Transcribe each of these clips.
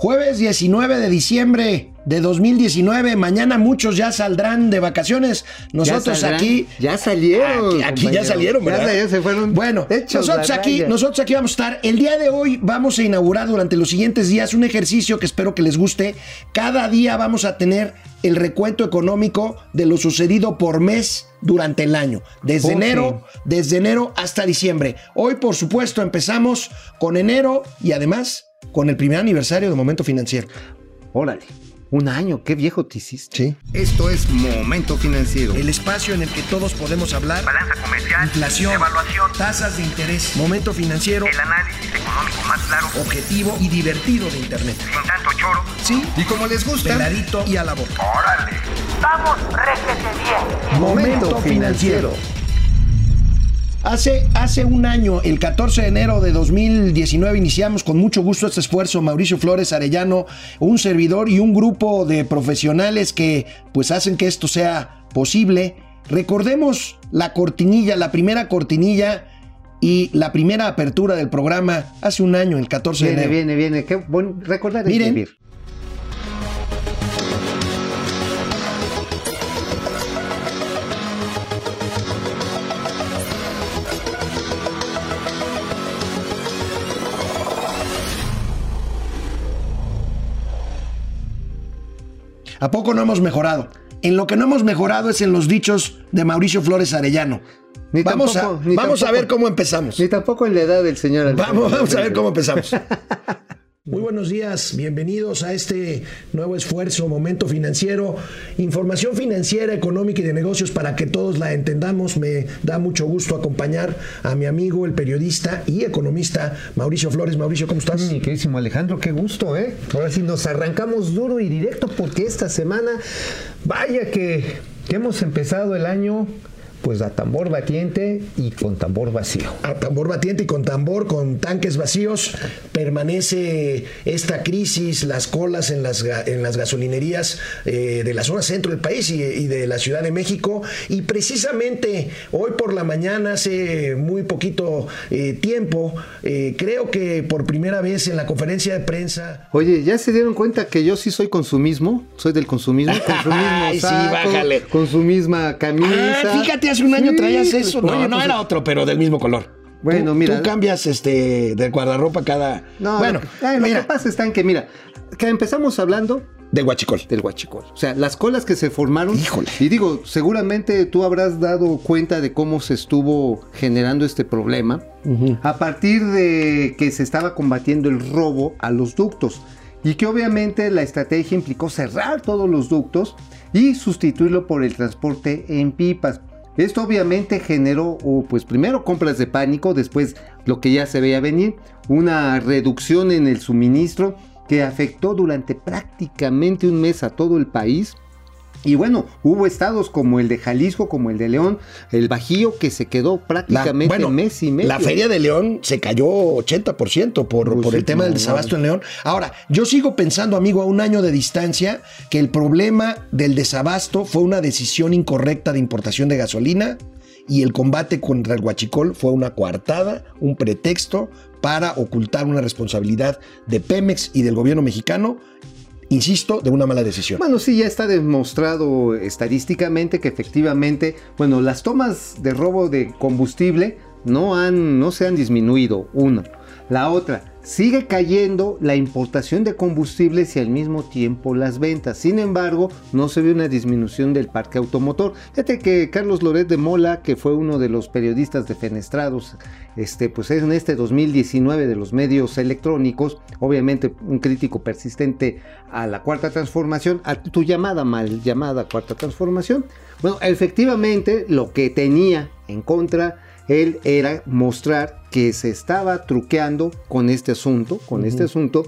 Jueves 19 de diciembre de 2019. Mañana muchos ya saldrán de vacaciones. Nosotros aquí. Ya salieron. Aquí, ya salieron, ¿verdad? Ya se fueron. Bueno, nosotros aquí, nosotros aquí vamos a estar. El día de hoy vamos a inaugurar durante los siguientes días un ejercicio que espero que les guste. Cada día vamos a tener el recuento económico de lo sucedido por mes durante el año, desde enero, desde enero hasta diciembre. Hoy, por supuesto, empezamos con enero y además con el primer aniversario de Momento Financiero. Órale. Un año, qué viejo te hiciste. Sí. Esto es Momento Financiero. El espacio en el que todos podemos hablar. Balanza comercial. Inflación. Evaluación. Tasas de interés. Momento Financiero. El análisis económico más claro. Objetivo y divertido de Internet. Sin tanto choro. Sí. Y como les gusta. Peladito y a la boca. Órale. Vamos, réjete bien. Momento Financiero. Hace, hace un año, el 14 de enero de 2019, iniciamos con mucho gusto este esfuerzo. Mauricio Flores Arellano, un servidor y un grupo de profesionales que pues hacen que esto sea posible. Recordemos la cortinilla, la primera cortinilla y la primera apertura del programa hace un año, el 14 Viene, de enero. viene, viene. Qué buen recordar Miren. vivir. ¿A poco no hemos mejorado? En lo que no hemos mejorado es en los dichos de Mauricio Flores Arellano. Ni vamos tampoco- a, ni vamos a ver cómo empezamos. Ni tampoco en la edad del señor vamos a ver cómo empezamos. Muy buenos días, bienvenidos a este nuevo esfuerzo, momento financiero, información financiera, económica y de negocios para que todos la entendamos. Me da mucho gusto acompañar a mi amigo, el periodista y economista Mauricio Flores. Mauricio, ¿cómo estás? Mi queridísimo Alejandro, qué gusto, ¿eh? Ahora sí nos arrancamos duro y directo porque esta semana, vaya que hemos empezado el año pues a tambor batiente y con tambor vacío. A tambor batiente y con tambor, con tanques vacíos, permanece esta crisis, las colas en las, en las gasolinerías eh, de la zona centro del país y, y de la Ciudad de México. Y precisamente hoy por la mañana, hace muy poquito eh, tiempo, eh, creo que por primera vez en la conferencia de prensa... Oye, ¿ya se dieron cuenta que yo sí soy consumismo? Soy del consumismo, con su mismo Ay, sí, saco, bájale. con su misma camisa. Ah, fíjate, hace un año Sí, traías eso. No, oye, no pues, era otro, pero del mismo color. Bueno, Tú- mira. Tú cambias este, de guardarropa cada... No, bueno, lo ay, lo mira, que pasa está en que, mira, que empezamos hablando del guachicol. del huachicol. O sea, las colas que se formaron. Híjole. Y digo, seguramente tú habrás dado cuenta de cómo se estuvo generando este problema a partir de que se estaba combatiendo el robo a los ductos. Y que obviamente la estrategia implicó cerrar todos los ductos y sustituirlo por el transporte en pipas. Esto obviamente generó, pues primero compras de pánico, después lo que ya se veía venir, una reducción en el suministro que afectó durante prácticamente un mes a todo el país. Y bueno, hubo estados como el de Jalisco, como el de León, el Bajío, que se quedó prácticamente bueno, mes y medio. La Feria de León se cayó 80% por, por el sí, tema del no, desabasto en León. Ahora, yo sigo pensando, amigo, a un año de distancia, que el problema del desabasto fue una decisión incorrecta de importación de gasolina y el combate contra el huachicol fue una coartada, un pretexto para ocultar una responsabilidad de Pemex y del gobierno mexicano, insisto, de una mala decisión. Bueno, sí, ya está demostrado estadísticamente que efectivamente, bueno, las tomas de robo de combustible no, han, no se han disminuido, uno. La otra, sigue cayendo la importación de combustibles y al mismo tiempo las ventas. Sin embargo, no se ve una disminución del parque automotor. Fíjate que Carlos Loret de Mola, que fue uno de los periodistas defenestrados, este, pues en este 2019 de los medios electrónicos, obviamente un crítico persistente a la cuarta transformación, a tu llamada mal llamada cuarta transformación. Bueno, efectivamente lo que tenía en contra él era mostrar que se estaba truqueando con este asunto, con este asunto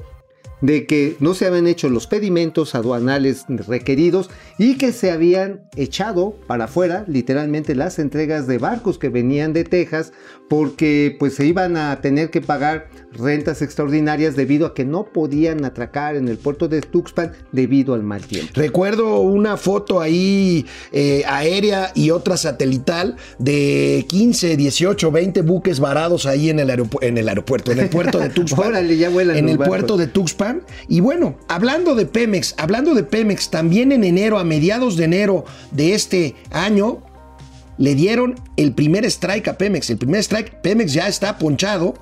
de que no se habían hecho los pedimentos aduanales requeridos y que se habían echado para afuera literalmente las entregas de barcos que venían de Texas porque pues se iban a tener que pagar rentas extraordinarias debido a que no podían atracar en el puerto de Tuxpan debido al mal tiempo. Recuerdo una foto ahí eh, aérea y otra satelital de 15, 18, 20 buques varados ahí en el, aeropu- en el aeropuerto, en el puerto de Tuxpan. Órale, ya vuelan En el barcos. puerto de Tuxpan Y bueno, hablando de Pemex, hablando de Pemex, también en enero, a mediados de enero de este año, le dieron el primer strike a Pemex. El primer strike, Pemex ya está ponchado,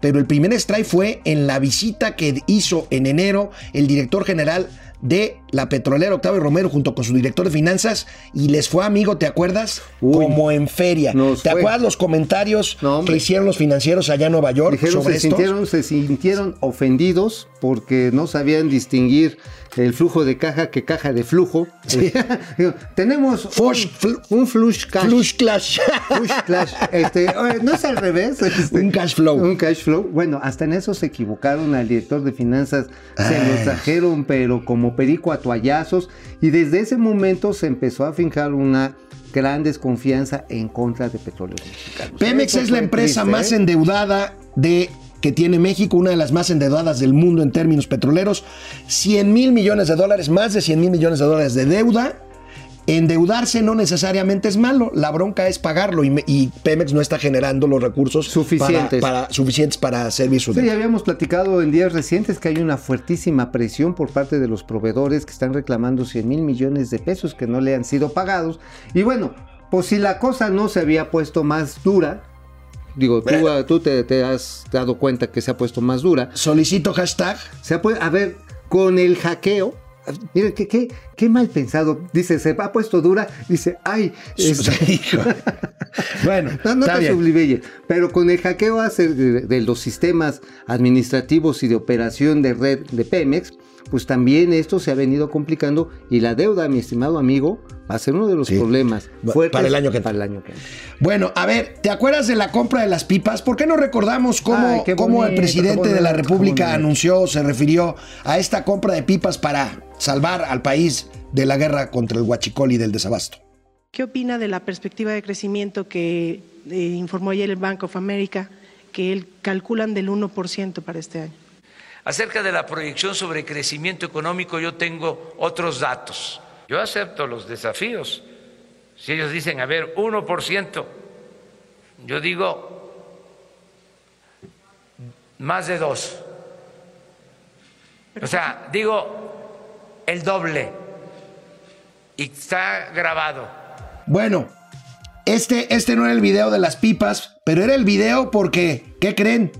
pero el primer strike fue en la visita que hizo en enero el director general de la petrolera Octavio Romero junto con su director de finanzas y les fue amigo, ¿te acuerdas? Uy, Como en feria. ¿Te fue. acuerdas los comentarios No, que hicieron los financieros allá en Nueva York Dijeron, sobre se sintieron, se sintieron ofendidos porque no sabían distinguir el flujo de caja que caja de flujo. Tenemos un, flu- un flush cash. Flush Clash. Flush clash. Este, no es al revés. este, Un cash flow. Un cash flow. Bueno, hasta en eso se equivocaron al director de finanzas. Se lo trajeron, pero como perico a toallazos. Y desde ese momento se empezó a fincar una gran desconfianza en contra de petróleos mexicanos. Pemex Eso es la empresa triste, más ¿eh? endeudada de que tiene México, una de las más endeudadas del mundo en términos petroleros. 100 mil millones de dólares, más de 100 mil millones de dólares de deuda. Endeudarse no necesariamente es malo, la bronca es pagarlo y, me- y Pemex no está generando los recursos Suficientes. para, para- suficientes para servir su Sí, deuda. ya habíamos platicado en días recientes que hay una fuertísima presión por parte de los proveedores que están reclamando 100 mil millones de pesos que no le han sido pagados. Y bueno, pues si la cosa no se había puesto más dura, digo, tú, ah, tú te, te has dado cuenta que se ha puesto más dura, Solicito hashtag. se ha a ver, con el hackeo, miren, qué, qué, qué mal pensado, dice, se ha puesto dura, dice, ay, este, Hijo. bueno, no, no está te bien. pero con el hackeo de, los sistemas administrativos y de operación de red de Pemex, pues también esto se ha venido complicando y la deuda, mi estimado amigo, va a ser uno de los Sí. problemas fuertes para el año que para el año que. Bueno, a ver, ¿te acuerdas de la compra de las pipas? ¿Por qué no recordamos cómo, Ay, cómo el presidente de la República anunció, se refirió a esta compra de pipas para salvar al país de la guerra contra el huachicol y del desabasto? ¿Qué opina de la perspectiva de crecimiento que eh, informó ayer el Bank of America, que él calculan del 1% para este año? Acerca de la proyección sobre crecimiento económico, yo tengo otros datos. Yo acepto los desafíos. Si ellos dicen, a ver, 1%, yo digo más de 2. O sea, digo el doble. Y está grabado. Bueno, este, este no era el video de las pipas, pero era el video porque, ¿qué creen?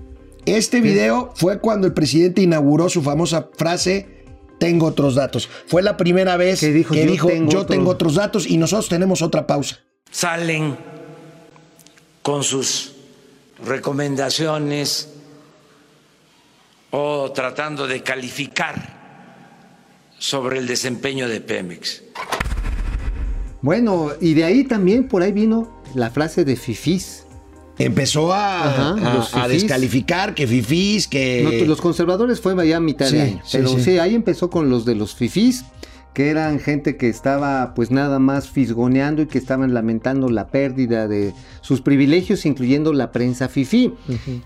Este video fue cuando el presidente inauguró su famosa frase, tengo otros datos. Fue la primera vez Que dijo, que "Yo dijo, tengo yo otro". tengo otros datos y nosotros tenemos otra pausa. salen con sus recomendaciones o tratando de calificar sobre el desempeño de Pemex. Bueno, y de ahí también por ahí vino la frase de fifís. Empezó a, Ajá, a- descalificar que fifís, que... No, los conservadores fue ya a mitad Sí, de año. sí, pero sí. sí. ahí empezó con los de los fifís, que eran gente que estaba pues nada más fisgoneando y que estaban lamentando la pérdida de sus privilegios, incluyendo la prensa fifí.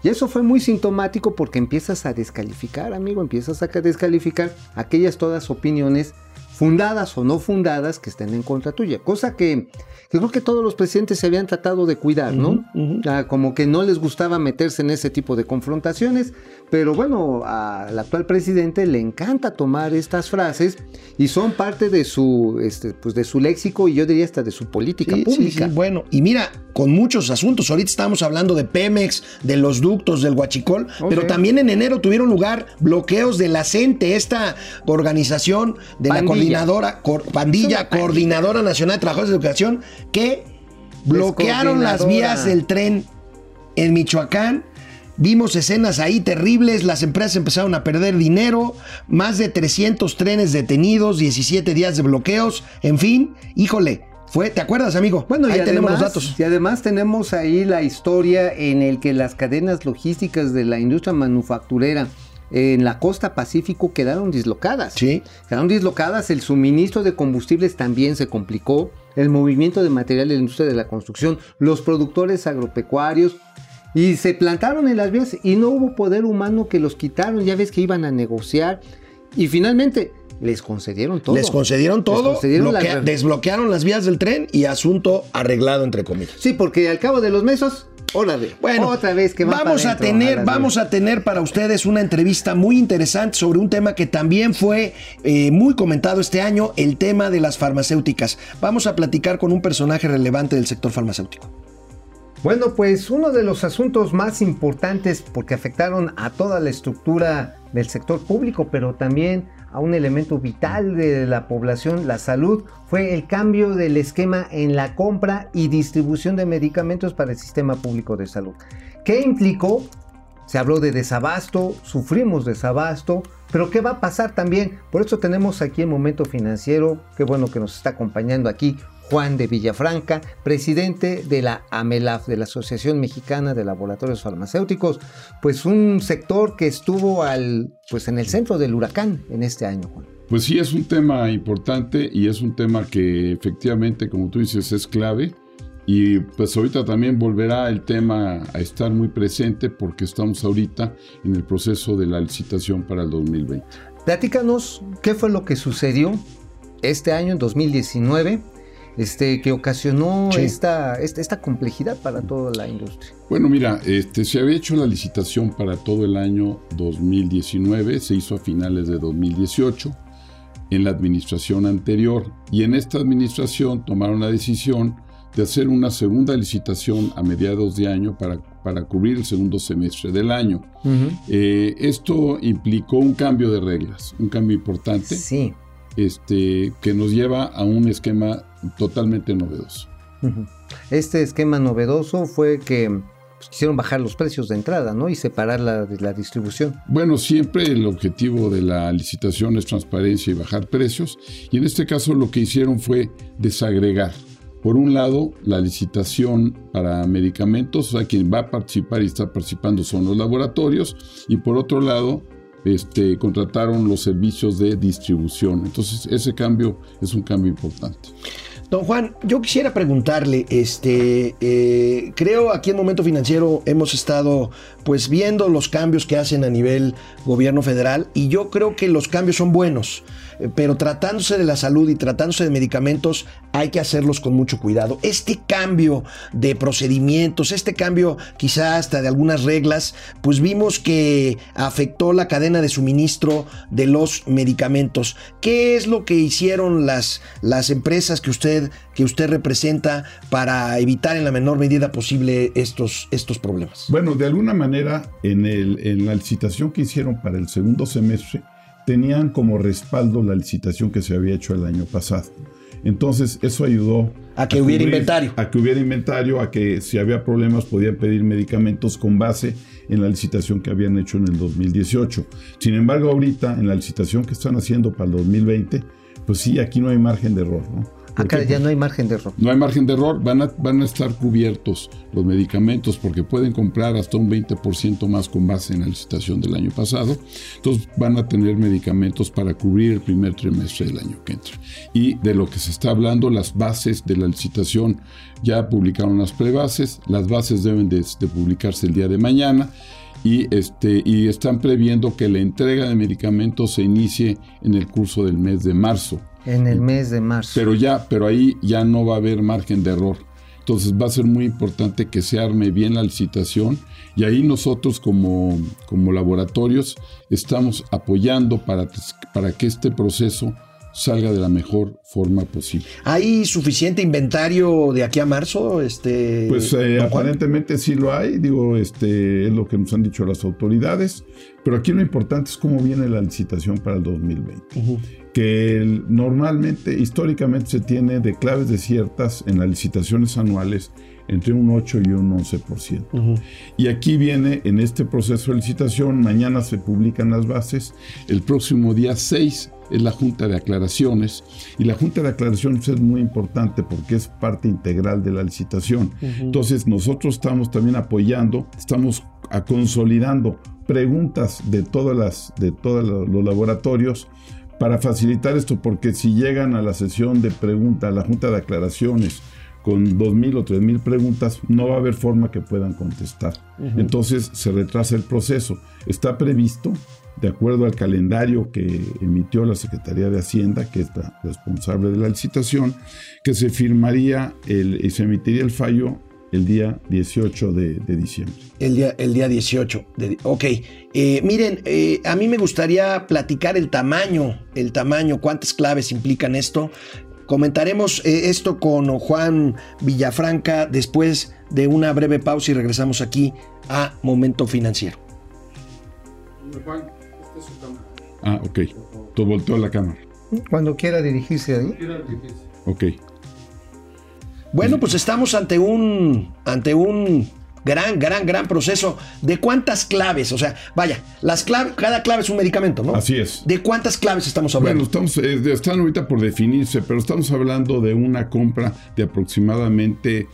Y eso fue muy sintomático porque empiezas a descalificar, amigo, empiezas a descalificar aquellas todas opiniones fundadas o no fundadas que estén en contra tuya. Cosa que, que creo que todos los presidentes se habían tratado de cuidar, ¿no? Ah, como que no les gustaba meterse en ese tipo de confrontaciones, pero bueno, al actual presidente le encanta tomar estas frases y son parte de su, este, pues de su léxico y yo diría hasta de su política Sí, sí, pública. sí, bueno, y mira, con muchos asuntos. Ahorita estamos hablando de Pemex, de los ductos del Huachicol, pero también en enero tuvieron lugar bloqueos de la CENTE, esta organización de la coordinadora, cor- pandilla, Coordinadora Nacional de Trabajadores de Educación, que bloquearon las vías del tren en Michoacán. Vimos escenas ahí terribles, las empresas empezaron a perder dinero, más de 300 trenes detenidos, 17 días de bloqueos, en fin, híjole, fue, ¿te acuerdas, amigo? Bueno, y ahí tenemos además, los datos. Y además tenemos ahí la historia en el que las cadenas logísticas de la industria manufacturera en la costa pacífico quedaron dislocadas. Sí. Quedaron dislocadas, el suministro de combustibles también se complicó, el movimiento de material de la industria de la construcción, los productores agropecuarios, y se plantaron en las vías y no hubo poder humano que los quitaron, ya ves que iban a negociar, y finalmente les concedieron todo. Les concedieron todo, concedieron la- bloquea- desbloquearon las vías del tren y asunto arreglado, entre comillas. Sí, porque al cabo de los meses Órale. Bueno, otra vez que va vamos a tener, las vamos a tener para ustedes una entrevista muy interesante sobre un tema que también fue eh, muy comentado este año, el tema de las farmacéuticas. Vamos a platicar con un personaje relevante del sector farmacéutico. Bueno, pues uno de los asuntos más importantes porque afectaron a toda la estructura del sector público, pero también a un elemento vital de la población, la salud, fue el cambio del esquema en la compra y distribución de medicamentos para el sistema público de salud. ¿Qué implicó? Se habló de desabasto, sufrimos desabasto, pero ¿qué va a pasar también? Por eso tenemos aquí el momento financiero, qué bueno que nos está acompañando aquí Juan de Villafranca, presidente de la AMELAF, de la Asociación Mexicana de Laboratorios Farmacéuticos, pues un sector que estuvo al, pues en el centro del huracán en este año, Juan. Pues sí, es un tema importante y es un tema que efectivamente, como tú dices, es clave. Y pues ahorita también volverá el tema a estar muy presente porque estamos ahorita en el proceso de la licitación para el 2020. Platícanos qué fue lo que sucedió este año, en 2019, este, que ocasionó Sí. esta, esta, esta complejidad para toda la industria. Bueno, mira, este, se había hecho la licitación para todo el año 2019, se hizo a finales de 2018 en la administración anterior y en esta administración tomaron la decisión de hacer una segunda licitación a mediados de año para, para cubrir el segundo semestre del año. Eh, esto implicó un cambio de reglas, un cambio importante Sí. este, que nos lleva a un esquema totalmente novedoso. Este esquema novedoso fue que pues, quisieron bajar los precios de entrada, ¿no? Y separar la, de la distribución. Bueno, siempre el objetivo de la licitación es transparencia y bajar precios, y en este caso lo que hicieron fue desagregar. Por un lado, la licitación para medicamentos, o sea, quien va a participar y está participando son los laboratorios, y por otro lado, este, contrataron los servicios de distribución. Entonces, ese cambio es un cambio importante. Don Juan, yo quisiera preguntarle, este, eh, creo aquí en Momento Financiero hemos estado pues viendo los cambios que hacen a nivel gobierno federal y yo creo que los cambios son buenos, pero tratándose de la salud y tratándose de medicamentos hay que hacerlos con mucho cuidado. Este cambio de procedimientos, este cambio quizá hasta de algunas reglas, pues vimos que afectó la cadena de suministro de los medicamentos. ¿Qué es lo que hicieron las, las empresas que usted, que usted representa para evitar en la menor medida posible estos, estos problemas? Bueno, de alguna manera, en, el, en la licitación que hicieron para el segundo semestre, tenían como respaldo la licitación que se había hecho el año pasado. Entonces, eso ayudó A que hubiera inventario. A que hubiera inventario, a que si había problemas podían pedir medicamentos con base en la licitación que habían hecho en el 2018. Sin embargo, ahorita, en la licitación que están haciendo para el 2020, pues sí, aquí no hay margen de error, ¿no? ¿Por Acá ya no hay margen de error. No hay margen de error, van a, van a estar cubiertos los medicamentos porque pueden comprar hasta un 20% más con base en la licitación del año pasado. Entonces van a tener medicamentos para cubrir el primer trimestre del año que entra. Y de lo que se está hablando, las bases de la licitación ya publicaron las prebases, las bases deben de, de publicarse el día de mañana. Y, este, y están previendo que la entrega de medicamentos se inicie en el curso del mes de marzo. En el mes de marzo. Pero ya, pero ahí ya no va a haber margen de error. Entonces va a ser muy importante que se arme bien la licitación y ahí nosotros como, como laboratorios estamos apoyando para, para que este proceso salga de la mejor forma posible. ¿Hay suficiente inventario de aquí a marzo? Este, Pues eh, aparentemente sí lo hay, digo, este es lo que nos han dicho las autoridades, pero aquí lo importante es cómo viene la licitación para el 2020. Que el- normalmente, históricamente se tiene de claves desiertas en las licitaciones anuales entre un 8 y un 11%. Y aquí viene, en este proceso de licitación, mañana se publican las bases, el próximo día 6 es la Junta de Aclaraciones, y la Junta de Aclaraciones es muy importante porque es parte integral de la licitación. Entonces nosotros estamos también apoyando, estamos a- consolidando preguntas de todas las, de todos los laboratorios para facilitar esto, porque si llegan a la sesión de preguntas, a la Junta de Aclaraciones, con 2.000 o 3.000 preguntas, no va a haber forma que puedan contestar. Entonces se retrasa el proceso. Está previsto, de acuerdo al calendario que emitió la Secretaría de Hacienda, que es la responsable de la licitación, que se firmaría el, y se emitiría el fallo el día 18 de, de diciembre. El día, el día 18. De, ok. Eh, miren, eh, a mí me gustaría platicar el tamaño, el tamaño, cuántas claves implican esto. Comentaremos eh, esto con Juan Villafranca después de una breve pausa y regresamos aquí a Momento Financiero. Ah, ok. Tú volteó la cámara. Cuando quiera dirigirse ahí. Ok. Bueno, pues estamos ante un, ante un gran, gran, gran proceso. ¿De cuántas claves? O sea, vaya, las claves, cada clave es un medicamento, ¿no? Así es. ¿De cuántas claves estamos hablando? Bueno, estamos, eh, están ahorita por definirse, pero estamos hablando de una compra de aproximadamente,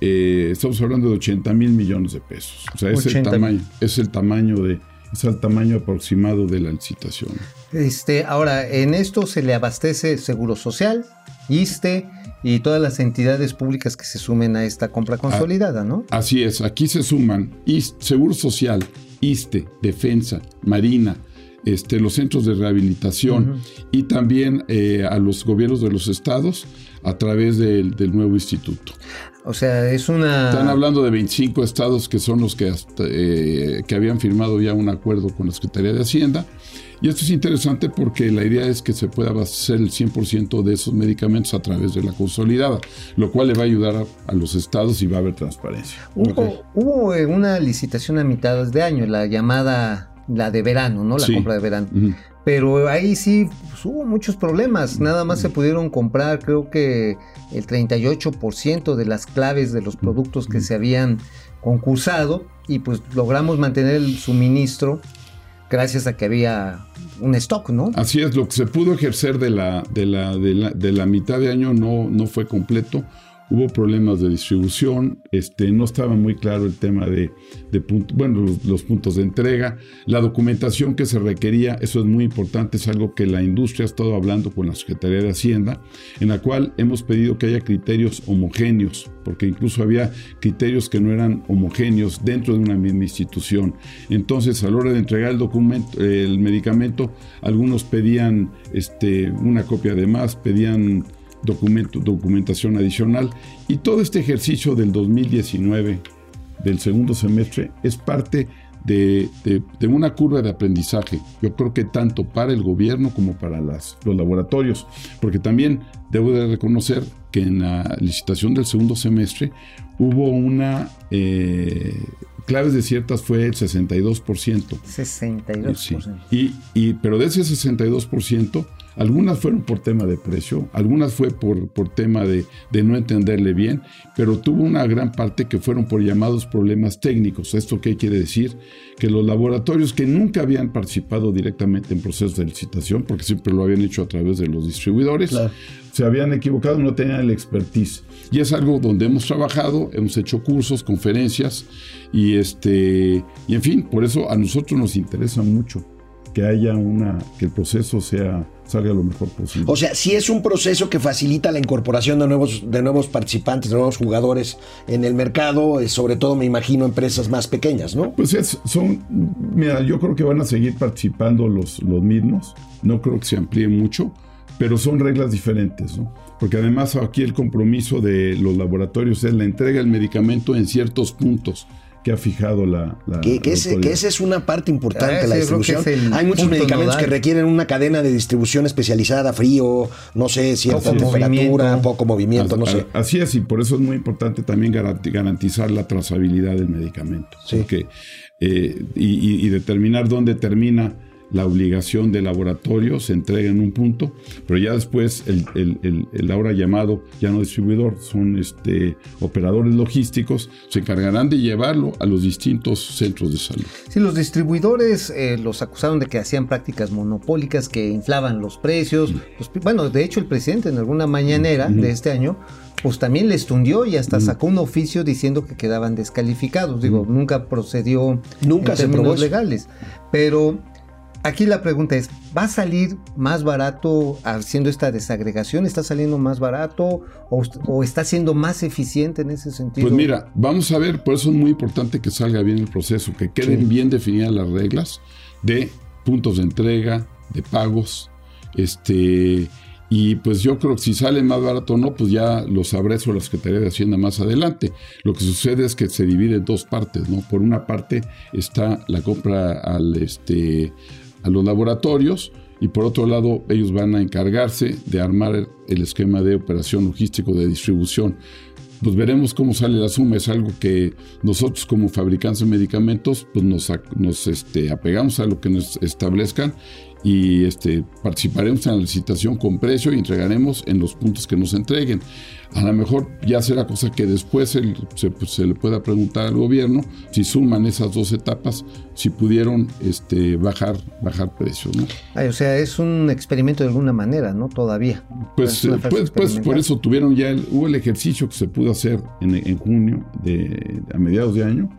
eh, estamos hablando de 80 mil millones de pesos. O sea, es el 80 tamaño, es el tamaño de, es el tamaño aproximado de la licitación. Este, ahora, en esto se le abastece Seguro Social, ISTE y todas las entidades públicas que se sumen a esta compra consolidada, ¿no? Así es, aquí se suman IS- Seguro Social, ISTE, Defensa, Marina, este, los centros de rehabilitación y también eh, a los gobiernos de los estados a través del, del nuevo instituto. O sea, es una... Están hablando de 25 estados que son los que, hasta, eh, que habían firmado ya un acuerdo con la Secretaría de Hacienda. Y esto es interesante porque la idea es que se pueda abastecer el 100% de esos medicamentos a través de la consolidada, lo cual le va a ayudar a, a los estados y va a haber transparencia. Hubo, hubo, una licitación a mitad de año, la llamada, la de verano, ¿no? La Sí. compra de verano. Pero ahí sí pues, hubo muchos problemas. Nada más se pudieron comprar, creo que el 38% de las claves de los productos que se habían concursado y pues logramos mantener el suministro gracias a que había un stock, ¿no? Así es, lo que se pudo ejercer de la, de la, de la, de la mitad de año no, no fue completo. Hubo problemas de distribución, este, no estaba muy claro el tema de, de punto- bueno, los, puntos de entrega, la documentación que se requería, eso es muy importante, es algo que la industria ha estado hablando con la Secretaría de Hacienda, en la cual hemos pedido que haya criterios homogéneos, porque incluso había criterios que no eran homogéneos dentro de una misma institución. Entonces, a la hora de entregar el documento, el medicamento, algunos pedían este, una copia de más, pedían documento, documentación adicional, y todo este ejercicio del 2019, del segundo semestre, es parte de, de- de una curva de aprendizaje. Yo creo que tanto para el gobierno como para las, los laboratorios, porque también debo de reconocer que en la licitación del segundo semestre hubo una... eh, claves de ciertas fue el 62%. 62%. Sí. Y, y- pero de ese 62%, algunas fueron por tema de precio, algunas fue por, por tema de, de no entenderle bien, pero tuvo una gran parte que fueron por llamados problemas técnicos. ¿Esto qué quiere decir? Que los laboratorios que nunca habían participado directamente en procesos de licitación, porque siempre lo habían hecho a través de los distribuidores, Claro. se habían equivocado, no tenían el expertise. Y es algo donde hemos trabajado, hemos hecho cursos, conferencias y este y en fin, por eso a nosotros nos interesa mucho que haya una que el proceso sea salga lo mejor posible. O sea, sí es un proceso que facilita la incorporación de nuevos, de nuevos participantes, de nuevos jugadores en el mercado, eh, sobre todo me imagino empresas más pequeñas, ¿no? Pues es- son, mira, yo creo que van a seguir participando los, los mismos, no creo que se amplíen mucho, pero son reglas diferentes, ¿no? Porque además aquí el compromiso de los laboratorios es la entrega del medicamento en ciertos puntos que ha fijado la... la- Que, ese, que esa es una parte importante Ah, de la distribución. Hay muchos medicamentos nodal. que requieren una cadena de distribución especializada, frío, no sé, cierta Poco temperatura, movimiento. poco movimiento, no sé. Así es, y por eso es muy importante también garanti- garantizar la trazabilidad del medicamento. Sí. Porque, eh, y, y- y determinar dónde termina la obligación del laboratorio, se entrega en un punto, pero ya después el, el- el- el ahora llamado, ya no distribuidor, son este, operadores logísticos, se encargarán de llevarlo a los distintos centros de salud. Sí, los distribuidores eh, los acusaron de que hacían prácticas monopólicas, que inflaban los precios. Los pri- bueno, de hecho el presidente en alguna mañanera de este año, pues también les tundió y hasta sacó un oficio diciendo que quedaban descalificados. Digo, nunca procedió Nunca en se probó términos eso. legales. Pero aquí la pregunta es, ¿va a salir más barato haciendo esta desagregación? ¿Está saliendo más barato o, o está siendo más eficiente en ese sentido? Pues mira, vamos a ver, por eso es muy importante que salga bien el proceso, que queden bien definidas las reglas de puntos de entrega, de pagos, este, y, Y pues yo creo que si sale más barato o no, pues ya lo sabré sobre la Secretaría de Hacienda más adelante. Lo que sucede es que se divide en dos partes, ¿no? Por una parte está la compra al, este, a los laboratorios y por otro lado ellos van a encargarse de armar el, esquema de operación logístico de distribución pues veremos cómo sale la suma. Es algo que nosotros como fabricantes de medicamentos pues nos, nos este, apegamos a lo que nos establezcan y este, participaremos en la licitación con precio y entregaremos en los puntos que nos entreguen. A lo mejor ya será cosa que después se, pues, se, le pueda preguntar al gobierno si suman esas dos etapas, si pudieron este, bajar, bajar precios. ¿no? o sea, es un experimento de alguna manera, ¿no? Todavía. Pues, pues, pues, por eso tuvieron ya, el, hubo el ejercicio que se pudo hacer en, en junio, de, a mediados de año,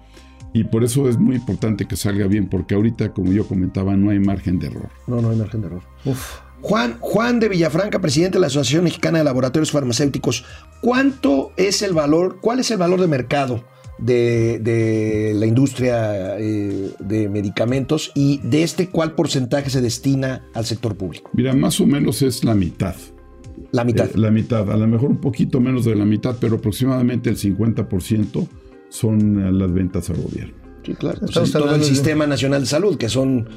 y por eso es muy importante que salga bien, porque ahorita, como yo comentaba, no hay margen de error. No, no hay margen de error. Uf. Juan, Juan de Villafranca, presidente de la Asociación Mexicana de Laboratorios Farmacéuticos. ¿Cuánto es el valor, cuál es el valor de mercado de, la industria eh, de medicamentos y de este cuál porcentaje se destina al sector público? Mira, más o menos es la mitad. La mitad. Eh, la mitad, a lo mejor un poquito menos de la mitad, pero aproximadamente el 50% son las ventas al gobierno. Sí, claro. Todo el Sistema Nacional de Salud, que son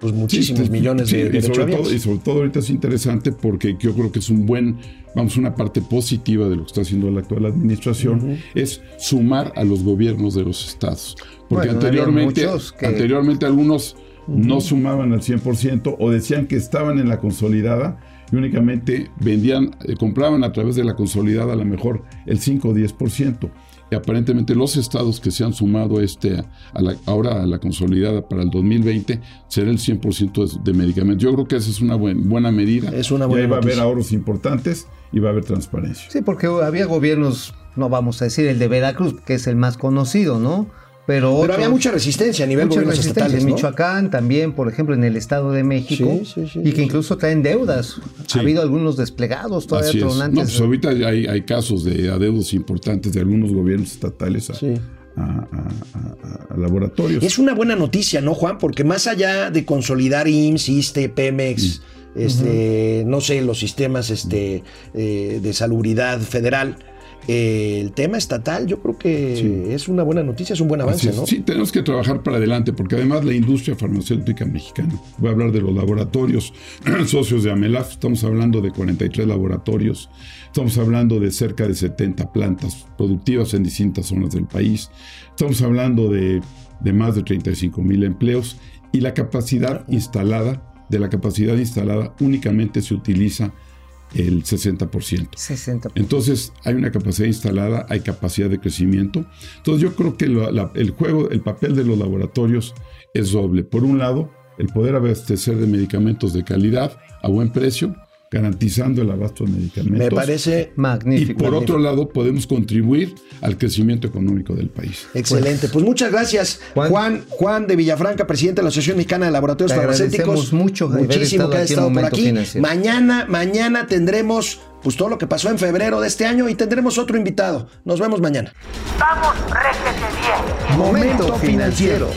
pues muchísimos millones de, y sobre, todo, y sobre todo ahorita es interesante porque yo creo que es un buen, vamos, una parte positiva de lo que está haciendo la actual administración, es sumar a los gobiernos de los estados. Porque anteriormente, anteriormente algunos no sumaban al 100% o decían que estaban en la consolidada y únicamente vendían, eh, compraban a través de la consolidada a lo mejor el 5 o 10% y aparentemente los estados que se han sumado este, a la, ahora a la consolidada para el 2020 será el 100% de, medicamentos. Yo creo que esa es una buena medida. Es una buena y ahí va a haber ahorros importantes y va a haber transparencia. Sí, porque había gobiernos, no vamos a decir el de Veracruz, que es el más conocido, ¿no? Pero, había mucha resistencia a nivel mucha resistencia. En Michoacán también, por ejemplo, en el Estado de México, y que incluso traen deudas. Ha habido algunos desplegados todavía tronantes. No, pues ahorita hay, hay, casos de adeudos importantes de algunos gobiernos estatales a, laboratorios. Es una buena noticia, ¿no, Juan? Porque más allá de consolidar IMSS, ISTE, Pemex, mm. este, no sé, los sistemas este, eh, de salubridad federal eh, el tema estatal, yo creo que es una buena noticia, es un buen avance, ¿no? Sí, tenemos que trabajar para adelante, porque además la industria farmacéutica mexicana, voy a hablar de los laboratorios socios de Amelaf, estamos hablando de 43 laboratorios, estamos hablando de cerca de 70 plantas productivas en distintas zonas del país, estamos hablando de, de más de 35 mil empleos y la capacidad instalada, de la capacidad instalada únicamente se utiliza el 60%. 60%. Entonces hay una capacidad instalada, hay capacidad de crecimiento. Entonces yo creo que el juego, el papel de los laboratorios es doble. Por un lado, el poder abastecer de medicamentos de calidad a buen precio garantizando el abasto de medicamentos. Me parece magnífico. Y por otro lado, podemos contribuir al crecimiento económico del país. Excelente. Pues, muchas gracias, Juan. Juan. de Villafranca, presidente de la Asociación Mexicana de Laboratorios Farmacéuticos. mucho Muchísimo que ha estado por aquí. Mañana, mañana tendremos pues todo lo que pasó en febrero de este año y tendremos otro invitado. Nos vemos mañana. Vamos, réjete bien. Momento financiero.